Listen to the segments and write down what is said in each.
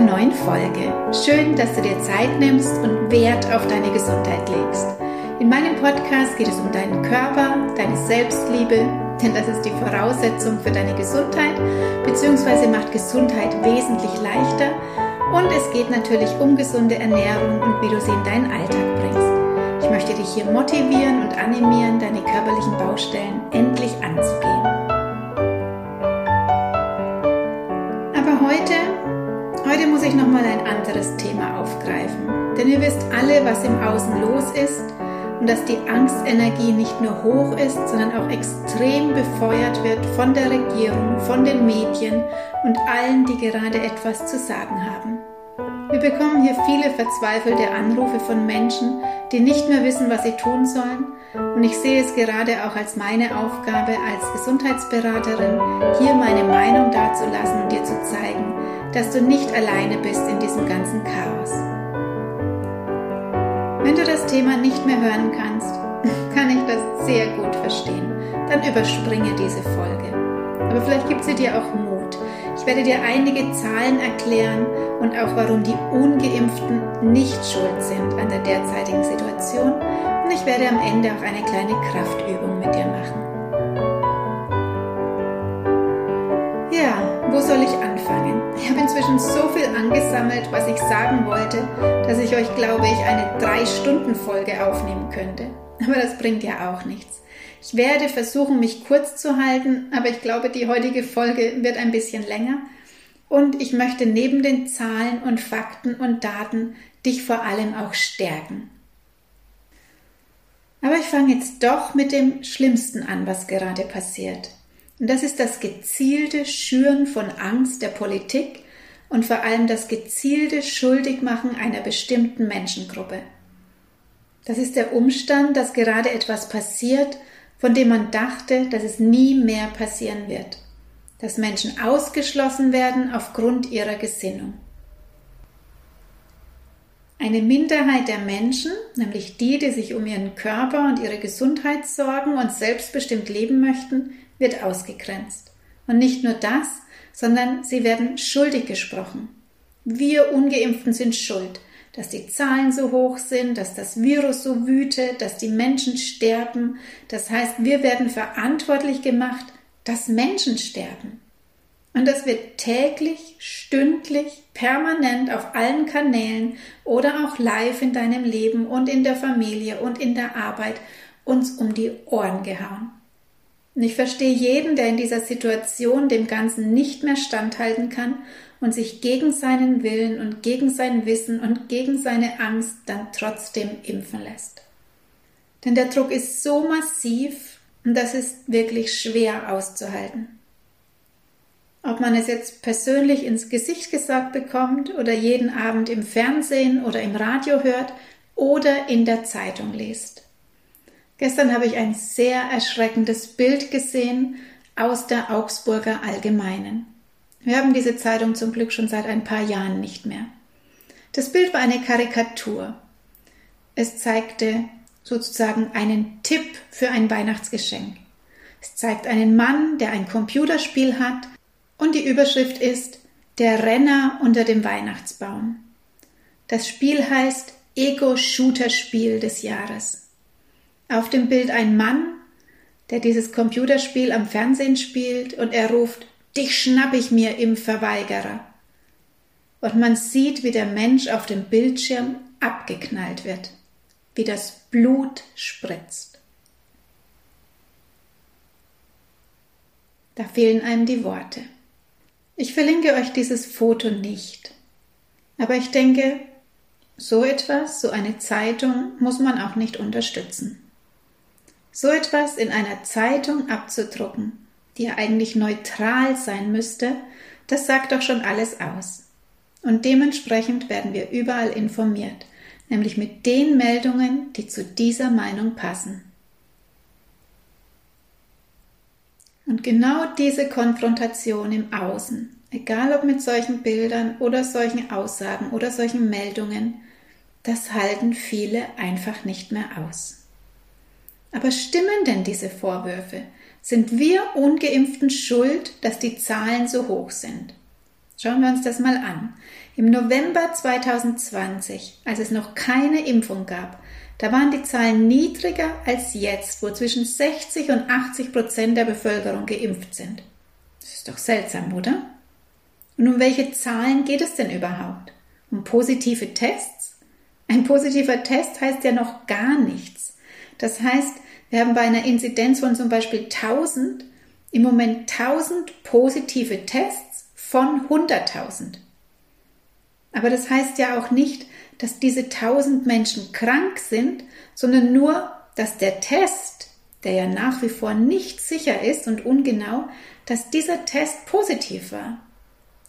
einer neuen Folge. Schön, dass du dir Zeit nimmst und Wert auf deine Gesundheit legst. In meinem Podcast geht es um deinen Körper, deine Selbstliebe, denn das ist die Voraussetzung für deine Gesundheit, beziehungsweise macht Gesundheit wesentlich leichter. Und es geht natürlich um gesunde Ernährung und wie du sie in deinen Alltag bringst. Ich möchte dich hier motivieren und animieren, deine körperlichen Baustellen endlich anzugehen. Muss ich nochmal ein anderes Thema aufgreifen. Denn ihr wisst alle, was im Außen los ist und dass die Angstenergie nicht nur hoch ist, sondern auch extrem befeuert wird von der Regierung, von den Medien und allen, die gerade etwas zu sagen haben. Wir bekommen hier viele verzweifelte Anrufe von Menschen, die nicht mehr wissen, was sie tun sollen. Und ich sehe es gerade auch als meine Aufgabe als Gesundheitsberaterin, hier meine Meinung dazulassen und dir zu zeigen, dass du nicht alleine bist in diesem ganzen Chaos. Wenn du das Thema nicht mehr hören kannst, kann ich das sehr gut verstehen. Dann überspringe diese Folge. Aber vielleicht gibt sie dir auch Mut. Ich werde dir einige Zahlen erklären und auch warum die ungeimpften nicht schuld sind an der derzeitigen Situation. Und ich werde am Ende auch eine kleine Kraftübung mit dir machen. Ja, wo soll ich anfangen? Ich habe inzwischen so viel angesammelt, was ich sagen wollte, dass ich euch, glaube ich, eine Drei-Stunden-Folge aufnehmen könnte. Aber das bringt ja auch nichts. Ich werde versuchen, mich kurz zu halten, aber ich glaube, die heutige Folge wird ein bisschen länger. Und ich möchte neben den Zahlen und Fakten und Daten dich vor allem auch stärken. Aber ich fange jetzt doch mit dem Schlimmsten an, was gerade passiert. Und das ist das gezielte Schüren von Angst der Politik und vor allem das gezielte Schuldigmachen einer bestimmten Menschengruppe. Das ist der Umstand, dass gerade etwas passiert, von dem man dachte, dass es nie mehr passieren wird. Dass Menschen ausgeschlossen werden aufgrund ihrer Gesinnung. Eine Minderheit der Menschen, nämlich die, die sich um ihren Körper und ihre Gesundheit sorgen und selbstbestimmt leben möchten, wird ausgegrenzt. Und nicht nur das, sondern sie werden schuldig gesprochen. Wir ungeimpften sind schuld, dass die Zahlen so hoch sind, dass das Virus so wütet, dass die Menschen sterben. Das heißt, wir werden verantwortlich gemacht, dass Menschen sterben. Und das wird täglich, stündlich, permanent auf allen Kanälen oder auch live in deinem Leben und in der Familie und in der Arbeit uns um die Ohren gehauen. Und ich verstehe jeden, der in dieser Situation dem Ganzen nicht mehr standhalten kann und sich gegen seinen Willen und gegen sein Wissen und gegen seine Angst dann trotzdem impfen lässt. Denn der Druck ist so massiv und das ist wirklich schwer auszuhalten. Ob man es jetzt persönlich ins Gesicht gesagt bekommt oder jeden Abend im Fernsehen oder im Radio hört oder in der Zeitung liest. Gestern habe ich ein sehr erschreckendes Bild gesehen aus der Augsburger Allgemeinen. Wir haben diese Zeitung zum Glück schon seit ein paar Jahren nicht mehr. Das Bild war eine Karikatur. Es zeigte sozusagen einen Tipp für ein Weihnachtsgeschenk. Es zeigt einen Mann, der ein Computerspiel hat und die Überschrift ist Der Renner unter dem Weihnachtsbaum. Das Spiel heißt Ego-Shooter-Spiel des Jahres. Auf dem Bild ein Mann, der dieses Computerspiel am Fernsehen spielt und er ruft, dich schnapp ich mir im Verweigerer. Und man sieht, wie der Mensch auf dem Bildschirm abgeknallt wird, wie das Blut spritzt. Da fehlen einem die Worte. Ich verlinke euch dieses Foto nicht. Aber ich denke, so etwas, so eine Zeitung muss man auch nicht unterstützen. So etwas in einer Zeitung abzudrucken, die ja eigentlich neutral sein müsste, das sagt doch schon alles aus. Und dementsprechend werden wir überall informiert, nämlich mit den Meldungen, die zu dieser Meinung passen. Und genau diese Konfrontation im Außen, egal ob mit solchen Bildern oder solchen Aussagen oder solchen Meldungen, das halten viele einfach nicht mehr aus. Aber stimmen denn diese Vorwürfe? Sind wir ungeimpften schuld, dass die Zahlen so hoch sind? Schauen wir uns das mal an. Im November 2020, als es noch keine Impfung gab, da waren die Zahlen niedriger als jetzt, wo zwischen 60 und 80 Prozent der Bevölkerung geimpft sind. Das ist doch seltsam, oder? Und um welche Zahlen geht es denn überhaupt? Um positive Tests? Ein positiver Test heißt ja noch gar nichts. Das heißt, wir haben bei einer Inzidenz von zum Beispiel 1000 im Moment 1000 positive Tests von 100.000. Aber das heißt ja auch nicht, dass diese 1000 Menschen krank sind, sondern nur, dass der Test, der ja nach wie vor nicht sicher ist und ungenau, dass dieser Test positiv war.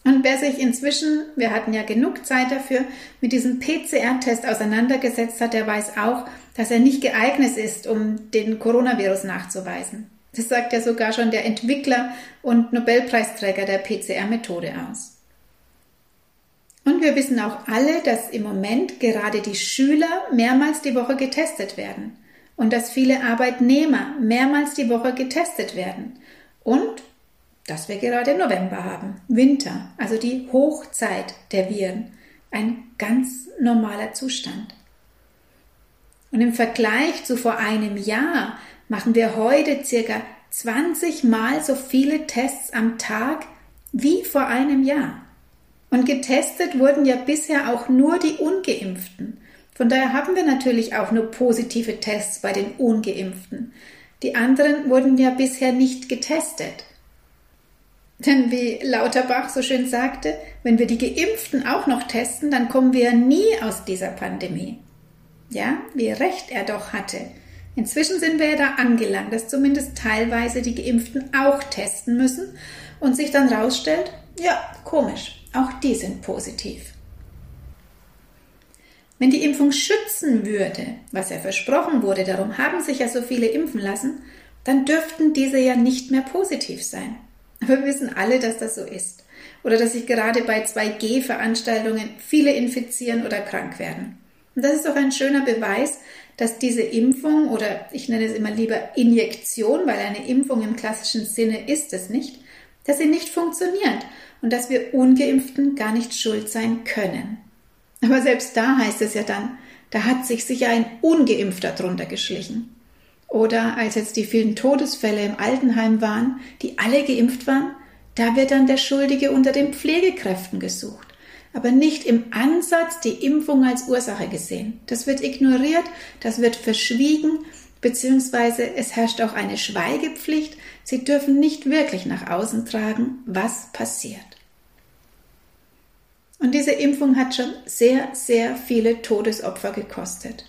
Und wer sich inzwischen, wir hatten ja genug Zeit dafür, mit diesem PCR-Test auseinandergesetzt hat, der weiß auch, dass er nicht geeignet ist, um den Coronavirus nachzuweisen. Das sagt ja sogar schon der Entwickler und Nobelpreisträger der PCR-Methode aus. Und wir wissen auch alle, dass im Moment gerade die Schüler mehrmals die Woche getestet werden und dass viele Arbeitnehmer mehrmals die Woche getestet werden und dass wir gerade November haben, Winter, also die Hochzeit der Viren, ein ganz normaler Zustand. Und im Vergleich zu vor einem Jahr machen wir heute circa 20 mal so viele Tests am Tag wie vor einem Jahr. Und getestet wurden ja bisher auch nur die ungeimpften. Von daher haben wir natürlich auch nur positive Tests bei den ungeimpften. Die anderen wurden ja bisher nicht getestet. Denn wie Lauterbach so schön sagte, wenn wir die Geimpften auch noch testen, dann kommen wir nie aus dieser Pandemie. Ja, wie recht er doch hatte. Inzwischen sind wir ja da angelangt, dass zumindest teilweise die Geimpften auch testen müssen und sich dann rausstellt, ja, komisch, auch die sind positiv. Wenn die Impfung schützen würde, was ja versprochen wurde, darum haben sich ja so viele impfen lassen, dann dürften diese ja nicht mehr positiv sein. Aber wir wissen alle, dass das so ist. Oder dass sich gerade bei 2G-Veranstaltungen viele infizieren oder krank werden. Und das ist doch ein schöner Beweis, dass diese Impfung oder ich nenne es immer lieber Injektion, weil eine Impfung im klassischen Sinne ist es nicht, dass sie nicht funktioniert und dass wir ungeimpften gar nicht schuld sein können. Aber selbst da heißt es ja dann, da hat sich sicher ein ungeimpfter drunter geschlichen. Oder als jetzt die vielen Todesfälle im Altenheim waren, die alle geimpft waren, da wird dann der Schuldige unter den Pflegekräften gesucht. Aber nicht im Ansatz die Impfung als Ursache gesehen. Das wird ignoriert, das wird verschwiegen, beziehungsweise es herrscht auch eine Schweigepflicht. Sie dürfen nicht wirklich nach außen tragen, was passiert. Und diese Impfung hat schon sehr, sehr viele Todesopfer gekostet.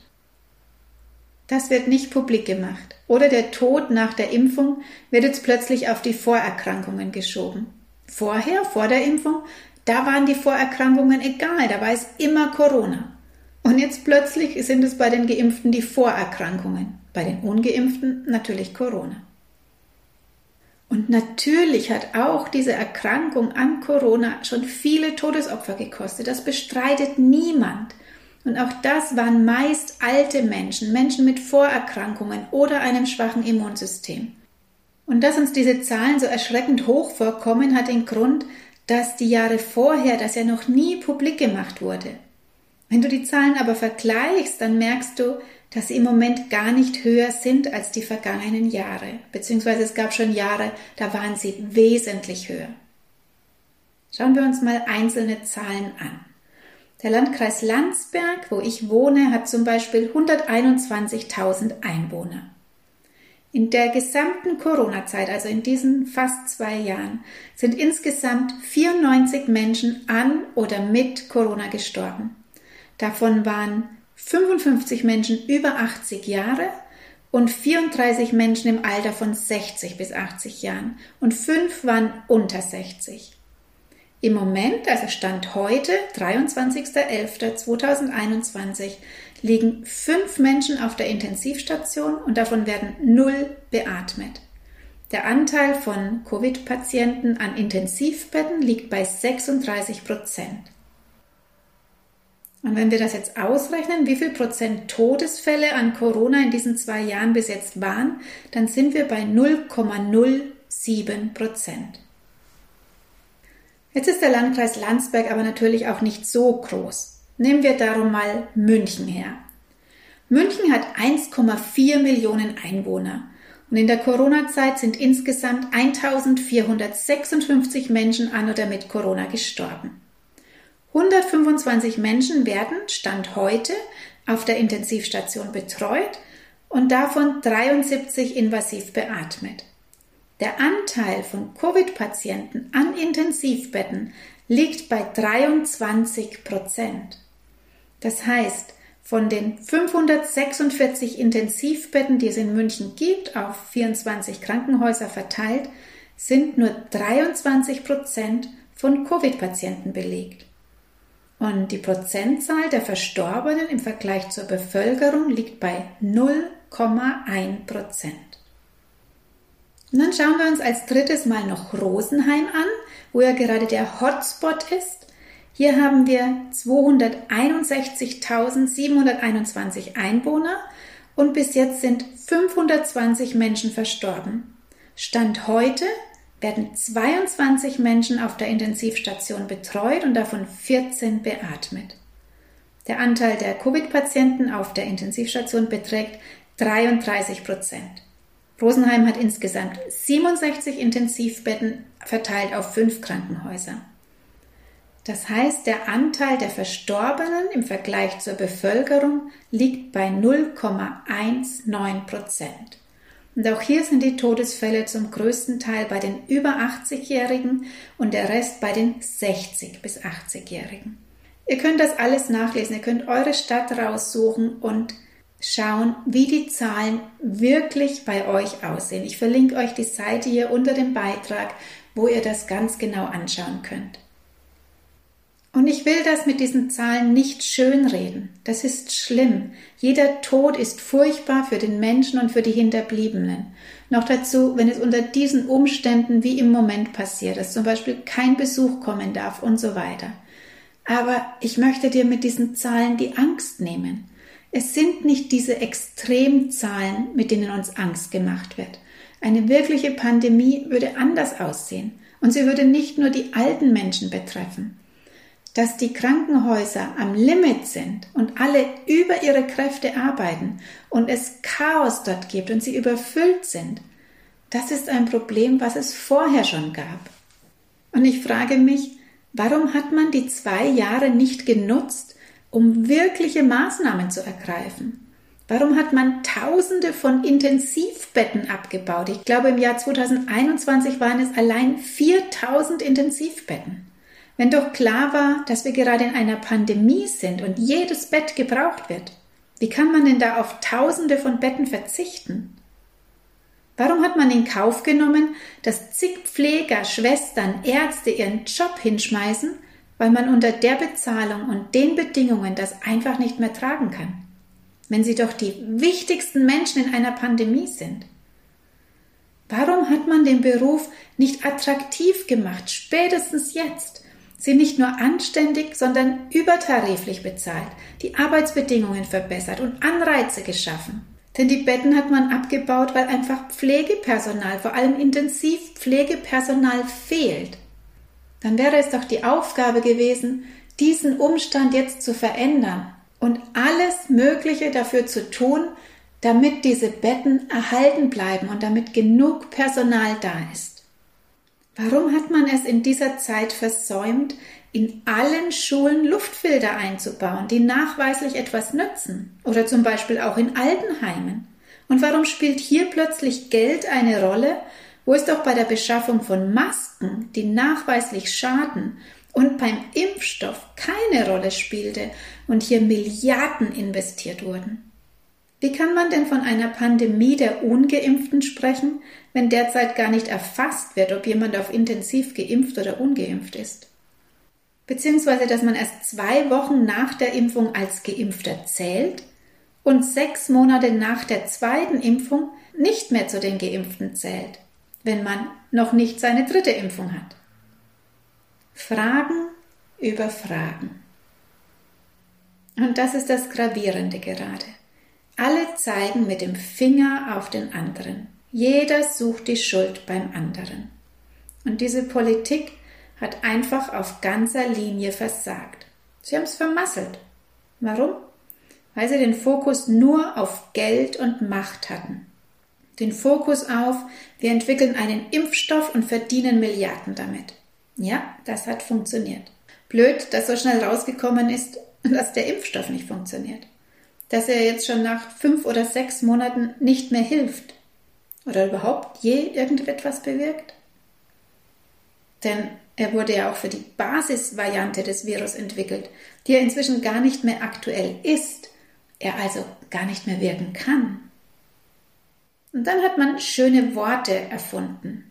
Das wird nicht publik gemacht. Oder der Tod nach der Impfung wird jetzt plötzlich auf die Vorerkrankungen geschoben. Vorher, vor der Impfung, da waren die Vorerkrankungen egal, da war es immer Corona. Und jetzt plötzlich sind es bei den Geimpften die Vorerkrankungen, bei den Ungeimpften natürlich Corona. Und natürlich hat auch diese Erkrankung an Corona schon viele Todesopfer gekostet. Das bestreitet niemand. Und auch das waren meist alte Menschen, Menschen mit Vorerkrankungen oder einem schwachen Immunsystem. Und dass uns diese Zahlen so erschreckend hoch vorkommen, hat den Grund, dass die Jahre vorher das ja noch nie publik gemacht wurde. Wenn du die Zahlen aber vergleichst, dann merkst du, dass sie im Moment gar nicht höher sind als die vergangenen Jahre, beziehungsweise es gab schon Jahre, da waren sie wesentlich höher. Schauen wir uns mal einzelne Zahlen an. Der Landkreis Landsberg, wo ich wohne, hat zum Beispiel 121.000 Einwohner. In der gesamten Corona-Zeit, also in diesen fast zwei Jahren, sind insgesamt 94 Menschen an oder mit Corona gestorben. Davon waren 55 Menschen über 80 Jahre und 34 Menschen im Alter von 60 bis 80 Jahren und 5 waren unter 60. Im Moment, also Stand heute, 23.11.2021, liegen 5 Menschen auf der Intensivstation und davon werden 0 beatmet. Der Anteil von Covid-Patienten an Intensivbetten liegt bei 36 Prozent. Und wenn wir das jetzt ausrechnen, wie viel Prozent Todesfälle an Corona in diesen zwei Jahren bis jetzt waren, dann sind wir bei 0,07 Prozent. Jetzt ist der Landkreis Landsberg aber natürlich auch nicht so groß. Nehmen wir darum mal München her. München hat 1,4 Millionen Einwohner und in der Corona-Zeit sind insgesamt 1456 Menschen an oder mit Corona gestorben. 125 Menschen werden, Stand heute, auf der Intensivstation betreut und davon 73 invasiv beatmet. Der Anteil von Covid-Patienten an Intensivbetten liegt bei 23 Prozent. Das heißt, von den 546 Intensivbetten, die es in München gibt, auf 24 Krankenhäuser verteilt, sind nur 23 Prozent von Covid-Patienten belegt. Und die Prozentzahl der Verstorbenen im Vergleich zur Bevölkerung liegt bei 0,1 Prozent. Und dann schauen wir uns als drittes mal noch Rosenheim an, wo ja gerade der Hotspot ist. Hier haben wir 261.721 Einwohner und bis jetzt sind 520 Menschen verstorben. Stand heute werden 22 Menschen auf der Intensivstation betreut und davon 14 beatmet. Der Anteil der Covid-Patienten auf der Intensivstation beträgt 33 Prozent. Rosenheim hat insgesamt 67 Intensivbetten verteilt auf fünf Krankenhäuser. Das heißt, der Anteil der Verstorbenen im Vergleich zur Bevölkerung liegt bei 0,19 Prozent. Und auch hier sind die Todesfälle zum größten Teil bei den über 80-Jährigen und der Rest bei den 60 bis 80-Jährigen. Ihr könnt das alles nachlesen, ihr könnt eure Stadt raussuchen und schauen, wie die Zahlen wirklich bei euch aussehen. Ich verlinke euch die Seite hier unter dem Beitrag, wo ihr das ganz genau anschauen könnt. Und ich will das mit diesen Zahlen nicht schönreden. Das ist schlimm. Jeder Tod ist furchtbar für den Menschen und für die Hinterbliebenen. Noch dazu, wenn es unter diesen Umständen wie im Moment passiert, dass zum Beispiel kein Besuch kommen darf und so weiter. Aber ich möchte dir mit diesen Zahlen die Angst nehmen. Es sind nicht diese Extremzahlen, mit denen uns Angst gemacht wird. Eine wirkliche Pandemie würde anders aussehen und sie würde nicht nur die alten Menschen betreffen. Dass die Krankenhäuser am Limit sind und alle über ihre Kräfte arbeiten und es Chaos dort gibt und sie überfüllt sind, das ist ein Problem, was es vorher schon gab. Und ich frage mich, warum hat man die zwei Jahre nicht genutzt, um wirkliche Maßnahmen zu ergreifen? Warum hat man Tausende von Intensivbetten abgebaut? Ich glaube, im Jahr 2021 waren es allein 4000 Intensivbetten. Wenn doch klar war, dass wir gerade in einer Pandemie sind und jedes Bett gebraucht wird, wie kann man denn da auf Tausende von Betten verzichten? Warum hat man in Kauf genommen, dass zig Pfleger, Schwestern, Ärzte ihren Job hinschmeißen, weil man unter der Bezahlung und den Bedingungen das einfach nicht mehr tragen kann, wenn sie doch die wichtigsten Menschen in einer Pandemie sind. Warum hat man den Beruf nicht attraktiv gemacht, spätestens jetzt? Sie nicht nur anständig, sondern übertariflich bezahlt, die Arbeitsbedingungen verbessert und Anreize geschaffen. Denn die Betten hat man abgebaut, weil einfach Pflegepersonal, vor allem Intensivpflegepersonal fehlt dann wäre es doch die Aufgabe gewesen, diesen Umstand jetzt zu verändern und alles Mögliche dafür zu tun, damit diese Betten erhalten bleiben und damit genug Personal da ist. Warum hat man es in dieser Zeit versäumt, in allen Schulen Luftfilter einzubauen, die nachweislich etwas nützen? Oder zum Beispiel auch in Altenheimen? Und warum spielt hier plötzlich Geld eine Rolle, wo es doch bei der Beschaffung von Masken, die nachweislich schaden, und beim Impfstoff keine Rolle spielte und hier Milliarden investiert wurden. Wie kann man denn von einer Pandemie der ungeimpften sprechen, wenn derzeit gar nicht erfasst wird, ob jemand auf intensiv geimpft oder ungeimpft ist? Beziehungsweise, dass man erst zwei Wochen nach der Impfung als geimpfter zählt und sechs Monate nach der zweiten Impfung nicht mehr zu den Geimpften zählt wenn man noch nicht seine dritte Impfung hat. Fragen über Fragen. Und das ist das Gravierende gerade. Alle zeigen mit dem Finger auf den anderen. Jeder sucht die Schuld beim anderen. Und diese Politik hat einfach auf ganzer Linie versagt. Sie haben es vermasselt. Warum? Weil sie den Fokus nur auf Geld und Macht hatten. Den Fokus auf, wir entwickeln einen Impfstoff und verdienen Milliarden damit. Ja, das hat funktioniert. Blöd, dass so schnell rausgekommen ist, dass der Impfstoff nicht funktioniert. Dass er jetzt schon nach fünf oder sechs Monaten nicht mehr hilft. Oder überhaupt je irgendetwas bewirkt. Denn er wurde ja auch für die Basisvariante des Virus entwickelt, die ja inzwischen gar nicht mehr aktuell ist, er also gar nicht mehr wirken kann. Und dann hat man schöne Worte erfunden.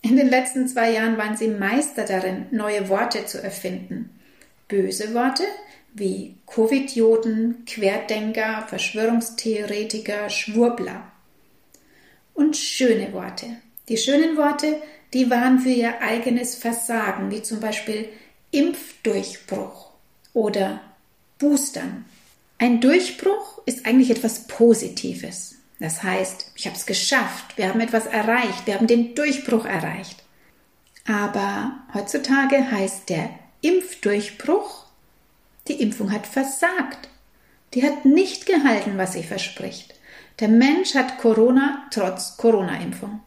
In den letzten zwei Jahren waren sie Meister darin, neue Worte zu erfinden. Böse Worte wie Covidioten, Querdenker, Verschwörungstheoretiker, Schwurbler. Und schöne Worte. Die schönen Worte, die waren für ihr eigenes Versagen, wie zum Beispiel Impfdurchbruch oder Boostern. Ein Durchbruch ist eigentlich etwas Positives. Das heißt, ich habe es geschafft, wir haben etwas erreicht, wir haben den Durchbruch erreicht. Aber heutzutage heißt der Impfdurchbruch, die Impfung hat versagt. Die hat nicht gehalten, was sie verspricht. Der Mensch hat Corona trotz Corona-Impfung.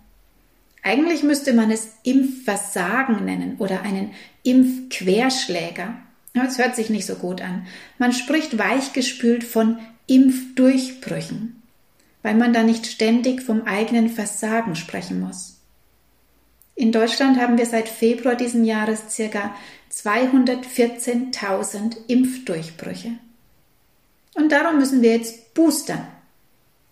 Eigentlich müsste man es Impfversagen nennen oder einen Impfquerschläger. Aber es hört sich nicht so gut an. Man spricht weichgespült von Impfdurchbrüchen, weil man da nicht ständig vom eigenen Versagen sprechen muss. In Deutschland haben wir seit Februar diesen Jahres circa 214.000 Impfdurchbrüche. Und darum müssen wir jetzt boostern.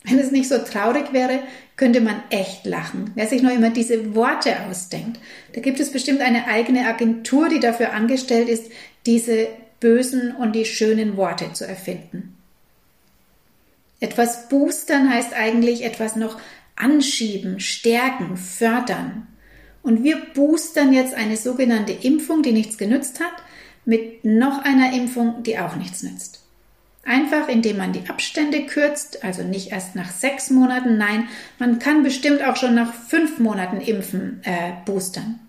Wenn es nicht so traurig wäre, könnte man echt lachen. Wer sich noch immer diese Worte ausdenkt. Da gibt es bestimmt eine eigene Agentur, die dafür angestellt ist, diese bösen und die schönen Worte zu erfinden. Etwas boostern heißt eigentlich etwas noch anschieben, stärken, fördern. Und wir boostern jetzt eine sogenannte Impfung, die nichts genützt hat, mit noch einer Impfung, die auch nichts nützt. Einfach indem man die Abstände kürzt, also nicht erst nach sechs Monaten, nein, man kann bestimmt auch schon nach fünf Monaten impfen, äh, boostern.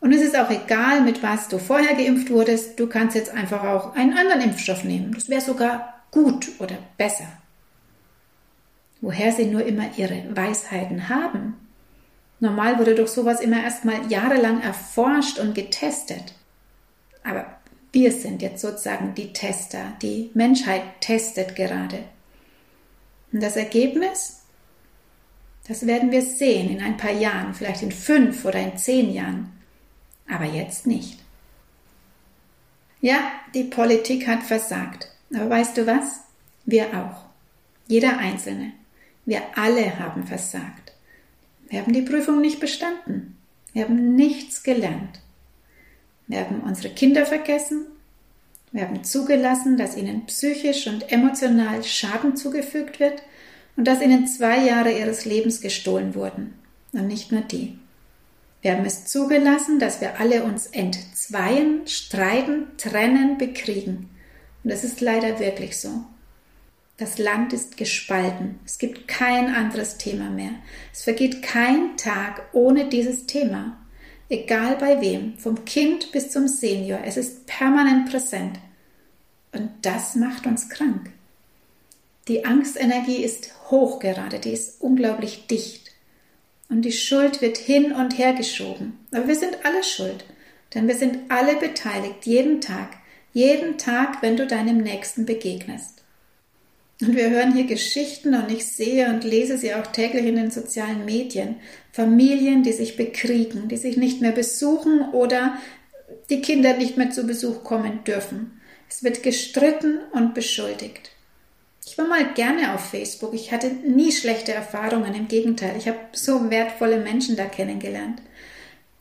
Und es ist auch egal, mit was du vorher geimpft wurdest, du kannst jetzt einfach auch einen anderen Impfstoff nehmen. Das wäre sogar gut oder besser. Woher sie nur immer ihre Weisheiten haben. Normal wurde doch sowas immer erstmal jahrelang erforscht und getestet. Aber wir sind jetzt sozusagen die Tester. Die Menschheit testet gerade. Und das Ergebnis? Das werden wir sehen in ein paar Jahren, vielleicht in fünf oder in zehn Jahren. Aber jetzt nicht. Ja, die Politik hat versagt. Aber weißt du was? Wir auch. Jeder Einzelne. Wir alle haben versagt. Wir haben die Prüfung nicht bestanden. Wir haben nichts gelernt. Wir haben unsere Kinder vergessen. Wir haben zugelassen, dass ihnen psychisch und emotional Schaden zugefügt wird und dass ihnen zwei Jahre ihres Lebens gestohlen wurden. Und nicht nur die. Wir haben es zugelassen, dass wir alle uns entzweien, streiten, trennen, bekriegen. Und das ist leider wirklich so. Das Land ist gespalten. Es gibt kein anderes Thema mehr. Es vergeht kein Tag ohne dieses Thema. Egal bei wem, vom Kind bis zum Senior, es ist permanent präsent. Und das macht uns krank. Die Angstenergie ist hoch gerade, die ist unglaublich dicht. Und die Schuld wird hin und her geschoben. Aber wir sind alle schuld, denn wir sind alle beteiligt, jeden Tag, jeden Tag, wenn du deinem Nächsten begegnest. Und wir hören hier Geschichten und ich sehe und lese sie auch täglich in den sozialen Medien. Familien, die sich bekriegen, die sich nicht mehr besuchen oder die Kinder nicht mehr zu Besuch kommen dürfen. Es wird gestritten und beschuldigt. Ich war mal gerne auf Facebook. Ich hatte nie schlechte Erfahrungen. Im Gegenteil, ich habe so wertvolle Menschen da kennengelernt.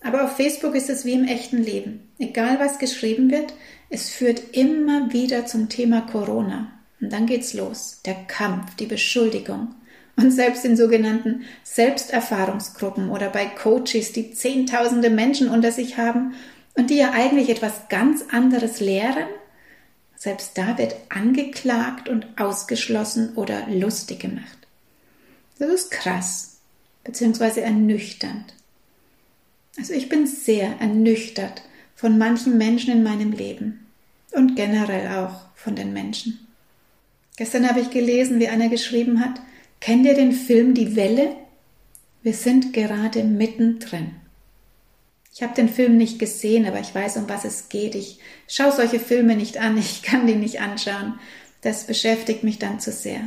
Aber auf Facebook ist es wie im echten Leben. Egal was geschrieben wird, es führt immer wieder zum Thema Corona. Und dann geht's los. Der Kampf, die Beschuldigung. Und selbst in sogenannten Selbsterfahrungsgruppen oder bei Coaches, die zehntausende Menschen unter sich haben und die ja eigentlich etwas ganz anderes lehren, selbst da wird angeklagt und ausgeschlossen oder lustig gemacht. Das ist krass, beziehungsweise ernüchternd. Also ich bin sehr ernüchtert von manchen Menschen in meinem Leben und generell auch von den Menschen. Gestern habe ich gelesen, wie einer geschrieben hat, kennt ihr den Film Die Welle? Wir sind gerade mittendrin. Ich habe den Film nicht gesehen, aber ich weiß, um was es geht. Ich schaue solche Filme nicht an, ich kann die nicht anschauen. Das beschäftigt mich dann zu sehr.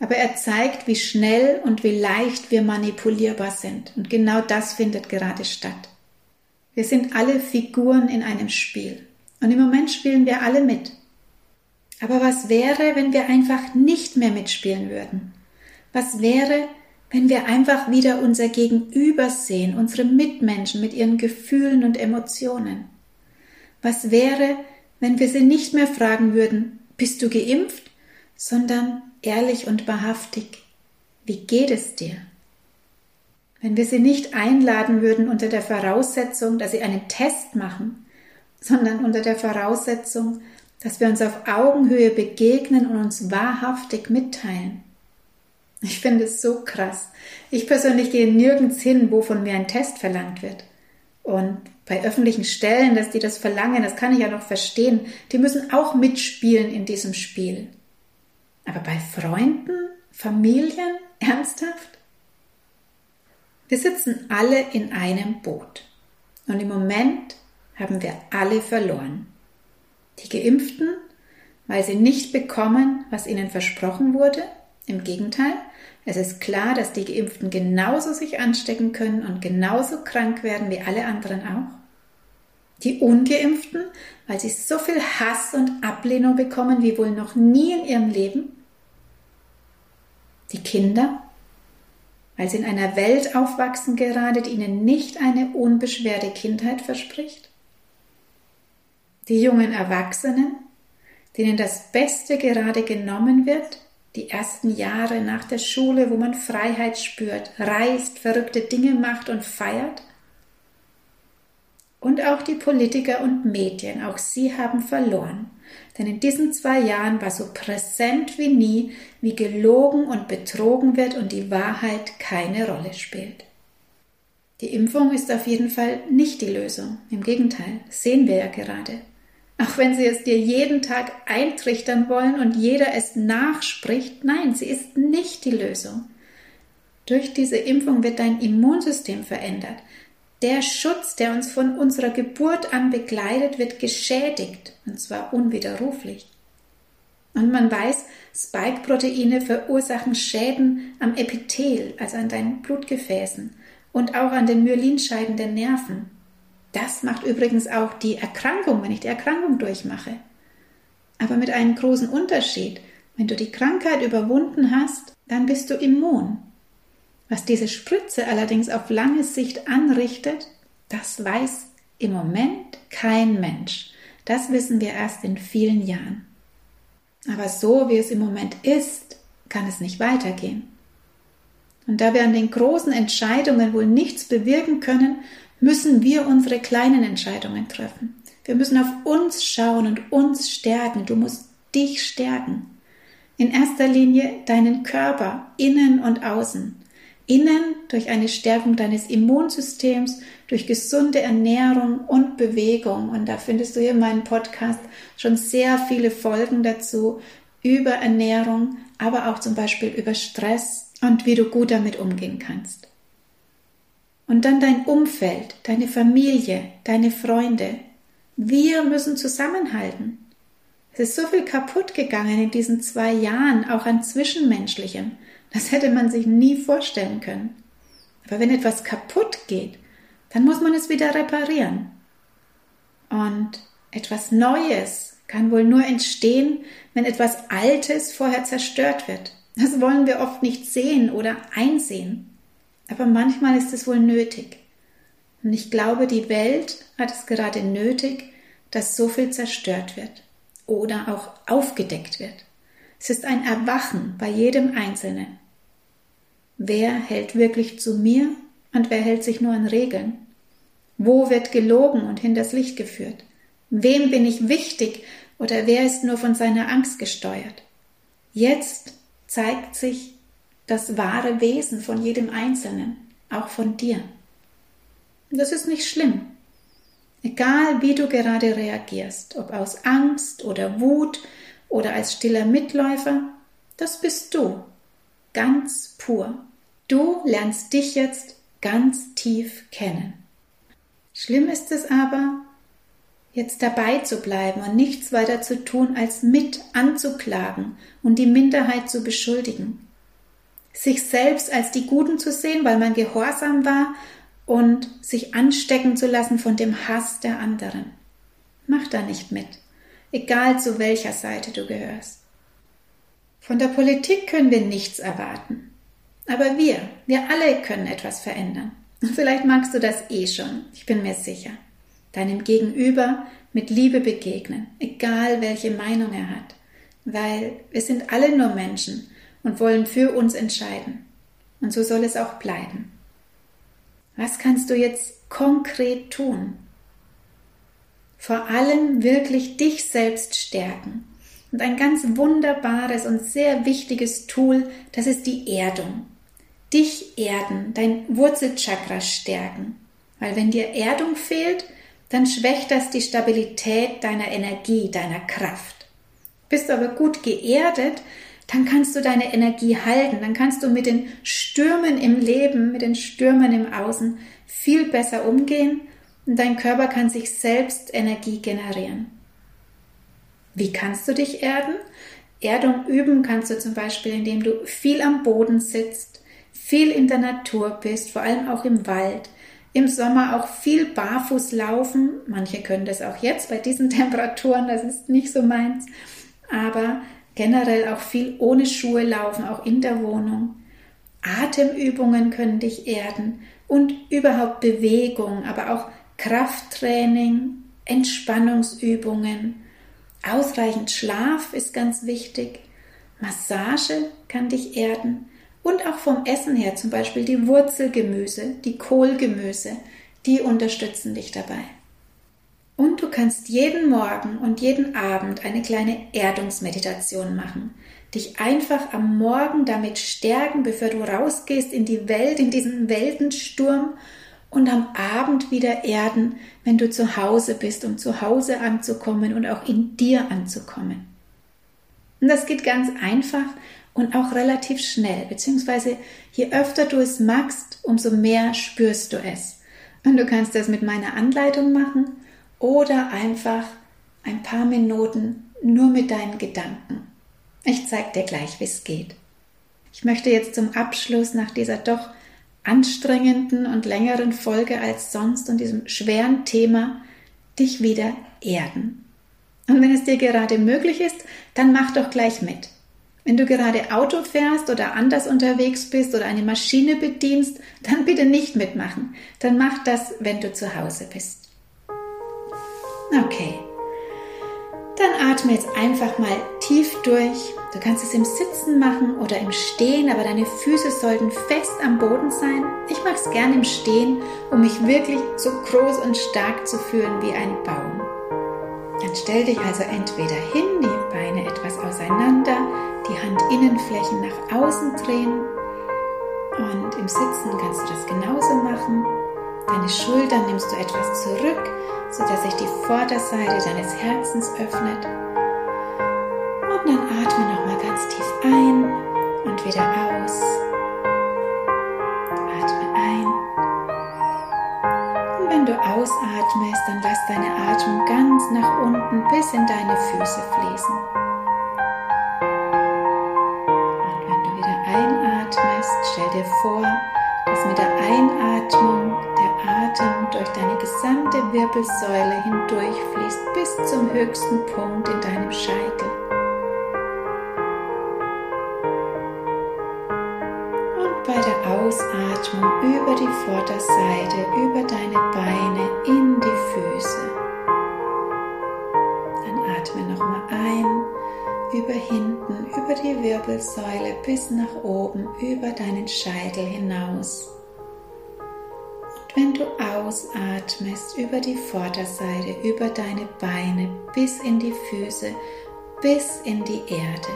Aber er zeigt, wie schnell und wie leicht wir manipulierbar sind. Und genau das findet gerade statt. Wir sind alle Figuren in einem Spiel. Und im Moment spielen wir alle mit. Aber was wäre, wenn wir einfach nicht mehr mitspielen würden? Was wäre, wenn wir einfach wieder unser Gegenüber sehen, unsere Mitmenschen mit ihren Gefühlen und Emotionen? Was wäre, wenn wir sie nicht mehr fragen würden, bist du geimpft, sondern ehrlich und wahrhaftig, wie geht es dir? Wenn wir sie nicht einladen würden unter der Voraussetzung, dass sie einen Test machen, sondern unter der Voraussetzung, dass wir uns auf Augenhöhe begegnen und uns wahrhaftig mitteilen. Ich finde es so krass. Ich persönlich gehe nirgends hin, wo von mir ein Test verlangt wird. Und bei öffentlichen Stellen, dass die das verlangen, das kann ich ja noch verstehen. Die müssen auch mitspielen in diesem Spiel. Aber bei Freunden, Familien, ernsthaft? Wir sitzen alle in einem Boot. Und im Moment haben wir alle verloren. Die Geimpften, weil sie nicht bekommen, was ihnen versprochen wurde. Im Gegenteil, es ist klar, dass die Geimpften genauso sich anstecken können und genauso krank werden wie alle anderen auch. Die Ungeimpften, weil sie so viel Hass und Ablehnung bekommen wie wohl noch nie in ihrem Leben. Die Kinder, weil sie in einer Welt aufwachsen gerade, die ihnen nicht eine unbeschwerte Kindheit verspricht. Die jungen Erwachsenen, denen das Beste gerade genommen wird, die ersten Jahre nach der Schule, wo man Freiheit spürt, reist, verrückte Dinge macht und feiert. Und auch die Politiker und Medien, auch sie haben verloren. Denn in diesen zwei Jahren war so präsent wie nie, wie gelogen und betrogen wird und die Wahrheit keine Rolle spielt. Die Impfung ist auf jeden Fall nicht die Lösung. Im Gegenteil, sehen wir ja gerade. Auch wenn sie es dir jeden Tag eintrichtern wollen und jeder es nachspricht, nein, sie ist nicht die Lösung. Durch diese Impfung wird dein Immunsystem verändert. Der Schutz, der uns von unserer Geburt an begleitet, wird geschädigt, und zwar unwiderruflich. Und man weiß, Spike-Proteine verursachen Schäden am Epithel, also an deinen Blutgefäßen, und auch an den Myelinscheiden der Nerven. Das macht übrigens auch die Erkrankung, wenn ich die Erkrankung durchmache. Aber mit einem großen Unterschied. Wenn du die Krankheit überwunden hast, dann bist du immun. Was diese Spritze allerdings auf lange Sicht anrichtet, das weiß im Moment kein Mensch. Das wissen wir erst in vielen Jahren. Aber so wie es im Moment ist, kann es nicht weitergehen. Und da wir an den großen Entscheidungen wohl nichts bewirken können, müssen wir unsere kleinen Entscheidungen treffen. Wir müssen auf uns schauen und uns stärken. Du musst dich stärken. In erster Linie deinen Körper, innen und außen. Innen durch eine Stärkung deines Immunsystems, durch gesunde Ernährung und Bewegung. Und da findest du hier in meinem Podcast schon sehr viele Folgen dazu über Ernährung, aber auch zum Beispiel über Stress und wie du gut damit umgehen kannst. Und dann dein Umfeld, deine Familie, deine Freunde. Wir müssen zusammenhalten. Es ist so viel kaputt gegangen in diesen zwei Jahren, auch an Zwischenmenschlichem. Das hätte man sich nie vorstellen können. Aber wenn etwas kaputt geht, dann muss man es wieder reparieren. Und etwas Neues kann wohl nur entstehen, wenn etwas Altes vorher zerstört wird. Das wollen wir oft nicht sehen oder einsehen. Aber manchmal ist es wohl nötig. Und ich glaube, die Welt hat es gerade nötig, dass so viel zerstört wird oder auch aufgedeckt wird. Es ist ein Erwachen bei jedem Einzelnen. Wer hält wirklich zu mir und wer hält sich nur an Regeln? Wo wird gelogen und hinters Licht geführt? Wem bin ich wichtig oder wer ist nur von seiner Angst gesteuert? Jetzt zeigt sich das wahre Wesen von jedem Einzelnen, auch von dir. Das ist nicht schlimm. Egal wie du gerade reagierst, ob aus Angst oder Wut oder als stiller Mitläufer, das bist du, ganz pur. Du lernst dich jetzt ganz tief kennen. Schlimm ist es aber, jetzt dabei zu bleiben und nichts weiter zu tun, als mit anzuklagen und die Minderheit zu beschuldigen. Sich selbst als die Guten zu sehen, weil man gehorsam war und sich anstecken zu lassen von dem Hass der anderen. Mach da nicht mit, egal zu welcher Seite du gehörst. Von der Politik können wir nichts erwarten. Aber wir, wir alle können etwas verändern. Und vielleicht magst du das eh schon, ich bin mir sicher. Deinem Gegenüber mit Liebe begegnen, egal welche Meinung er hat. Weil wir sind alle nur Menschen und wollen für uns entscheiden. Und so soll es auch bleiben. Was kannst du jetzt konkret tun? Vor allem wirklich dich selbst stärken. Und ein ganz wunderbares und sehr wichtiges Tool, das ist die Erdung. Dich erden, dein Wurzelchakra stärken. Weil wenn dir Erdung fehlt, dann schwächt das die Stabilität deiner Energie, deiner Kraft. Bist du aber gut geerdet, dann kannst du deine Energie halten, dann kannst du mit den Stürmen im Leben, mit den Stürmen im Außen viel besser umgehen und dein Körper kann sich selbst Energie generieren. Wie kannst du dich erden? Erdung üben kannst du zum Beispiel, indem du viel am Boden sitzt, viel in der Natur bist, vor allem auch im Wald, im Sommer auch viel barfuß laufen. Manche können das auch jetzt bei diesen Temperaturen, das ist nicht so meins, aber generell auch viel ohne Schuhe laufen, auch in der Wohnung. Atemübungen können dich erden und überhaupt Bewegung, aber auch Krafttraining, Entspannungsübungen. Ausreichend Schlaf ist ganz wichtig. Massage kann dich erden. Und auch vom Essen her, zum Beispiel die Wurzelgemüse, die Kohlgemüse, die unterstützen dich dabei. Und du kannst jeden Morgen und jeden Abend eine kleine Erdungsmeditation machen. Dich einfach am Morgen damit stärken, bevor du rausgehst in die Welt, in diesen Weltensturm und am Abend wieder erden, wenn du zu Hause bist, um zu Hause anzukommen und auch in dir anzukommen. Und das geht ganz einfach und auch relativ schnell, beziehungsweise je öfter du es magst, umso mehr spürst du es. Und du kannst das mit meiner Anleitung machen oder einfach ein paar Minuten nur mit deinen Gedanken. Ich zeige dir gleich, wie es geht. Ich möchte jetzt zum Abschluss nach dieser doch anstrengenden und längeren Folge als sonst und diesem schweren Thema dich wieder erden. Und wenn es dir gerade möglich ist, dann mach doch gleich mit. Wenn du gerade Auto fährst oder anders unterwegs bist oder eine Maschine bedienst, dann bitte nicht mitmachen. Dann mach das, wenn du zu Hause bist. Okay. Dann atme jetzt einfach mal tief durch. Du kannst es im Sitzen machen oder im Stehen, aber deine Füße sollten fest am Boden sein. Ich mache es gern im Stehen, um mich wirklich so groß und stark zu fühlen wie ein Baum. Dann stell dich also entweder hin, die Beine etwas auseinander, die Handinnenflächen nach außen drehen und im Sitzen kannst du das genauso machen. Deine Schultern nimmst du etwas zurück, sodass sich die Vorderseite deines Herzens öffnet. Und dann atme nochmal ganz tief ein und wieder aus. Atme ein. Und wenn du ausatmest, dann lass deine Atmung ganz nach unten bis in deine Füße fließen. Und wenn du wieder einatmest, stell dir vor, dass mit der Einatmung durch deine gesamte Wirbelsäule hindurchfließt bis zum höchsten Punkt in deinem Scheitel. Und bei der Ausatmung über die Vorderseite, über deine Beine in die Füße. Dann atme nochmal ein über hinten, über die Wirbelsäule bis nach oben, über deinen Scheitel hinaus. Ausatmest über die Vorderseite, über deine Beine bis in die Füße, bis in die Erde.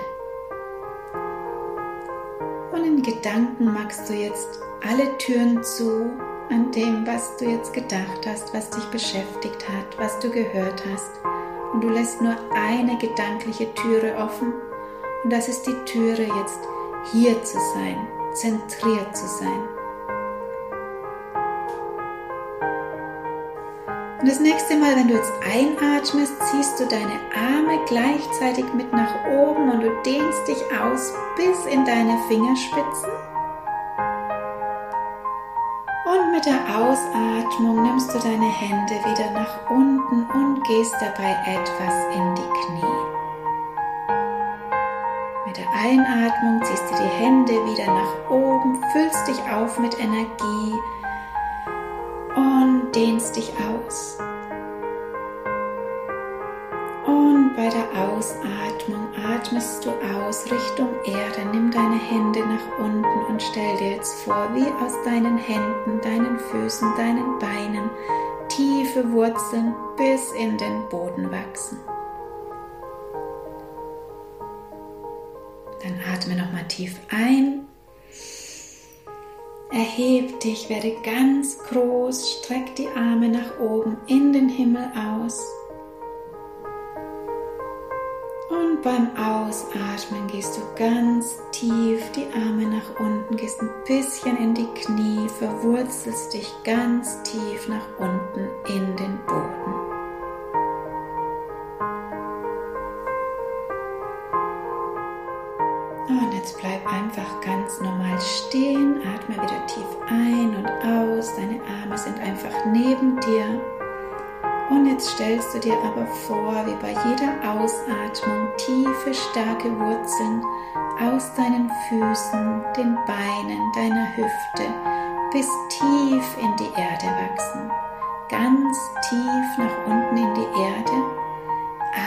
Und in Gedanken machst du jetzt alle Türen zu an dem, was du jetzt gedacht hast, was dich beschäftigt hat, was du gehört hast. Und du lässt nur eine gedankliche Türe offen. Und das ist die Türe jetzt hier zu sein, zentriert zu sein. Und das nächste Mal, wenn du jetzt einatmest, ziehst du deine Arme gleichzeitig mit nach oben und du dehnst dich aus bis in deine Fingerspitzen. Und mit der Ausatmung nimmst du deine Hände wieder nach unten und gehst dabei etwas in die Knie. Mit der Einatmung ziehst du die Hände wieder nach oben, füllst dich auf mit Energie, dehnst dich aus. Und bei der Ausatmung atmest du aus Richtung Erde. Nimm deine Hände nach unten und stell dir jetzt vor, wie aus deinen Händen, deinen Füßen, deinen Beinen tiefe Wurzeln bis in den Boden wachsen. Dann atme nochmal tief ein Erheb dich, werde ganz groß, streck die Arme nach oben in den Himmel aus. Und beim Ausatmen gehst du ganz tief die Arme nach unten, gehst ein bisschen in die Knie, verwurzelst dich ganz tief nach unten in den Boden. Neben dir. Und jetzt stellst du dir aber vor, wie bei jeder Ausatmung tiefe, starke Wurzeln aus deinen Füßen, den Beinen, deiner Hüfte bis tief in die Erde wachsen. Ganz tief nach unten in die Erde,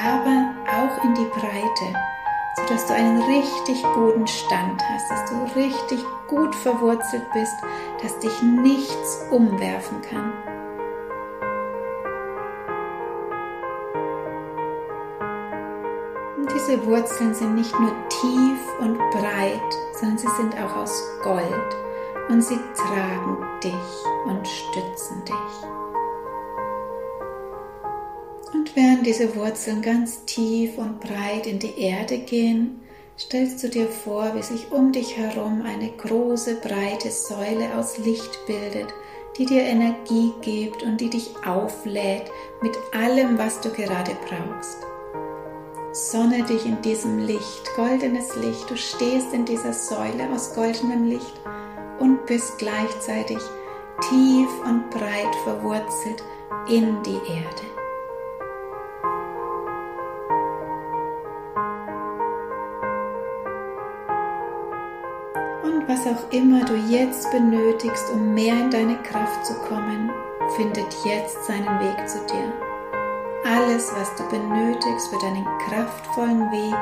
aber auch in die Breite sodass du einen richtig guten Stand hast, dass du richtig gut verwurzelt bist, dass dich nichts umwerfen kann. Und diese Wurzeln sind nicht nur tief und breit, sondern sie sind auch aus Gold und sie tragen dich und stützen dich. Und während diese Wurzeln ganz tief und breit in die Erde gehen, stellst du dir vor, wie sich um dich herum eine große, breite Säule aus Licht bildet, die dir Energie gibt und die dich auflädt mit allem, was du gerade brauchst. Sonne dich in diesem Licht, goldenes Licht, du stehst in dieser Säule aus goldenem Licht und bist gleichzeitig tief und breit verwurzelt in die Erde. Auch immer du jetzt benötigst, um mehr in deine Kraft zu kommen, findet jetzt seinen Weg zu dir. Alles, was du benötigst für deinen kraftvollen Weg,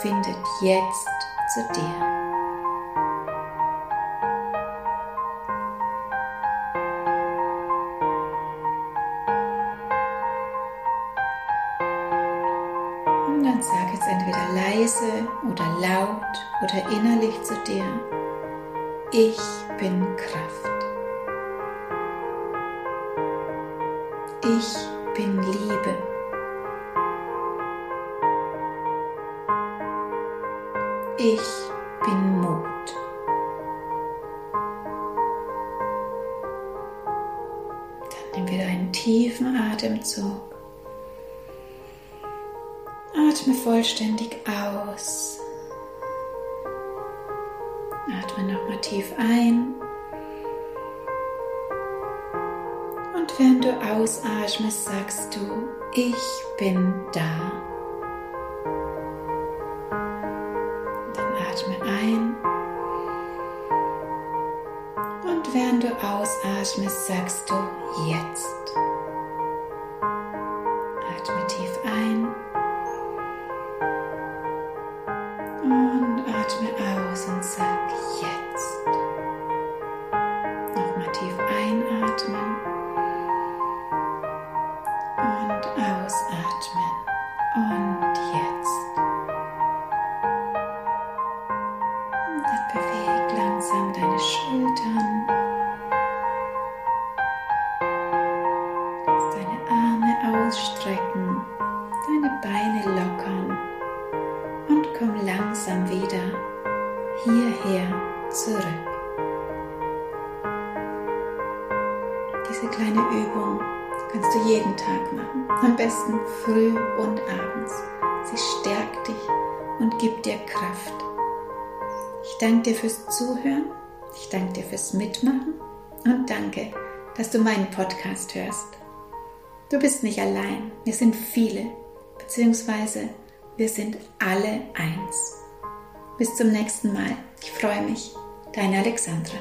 findet jetzt zu dir. Und dann sag jetzt entweder leise oder laut oder innerlich zu dir, ich bin Kraft. Ich bin Liebe. Ich bin Mut. Dann nimm wieder einen tiefen Atemzug. Atme vollständig aus. Atme tief ein. Und während du ausatmest, sagst du, ich bin da. Dann atme ein. Und während du ausatmest, sagst du jetzt. Dass du meinen Podcast hörst. Du bist nicht allein, wir sind viele, beziehungsweise wir sind alle eins. Bis zum nächsten Mal. Ich freue mich. Deine Alexandra.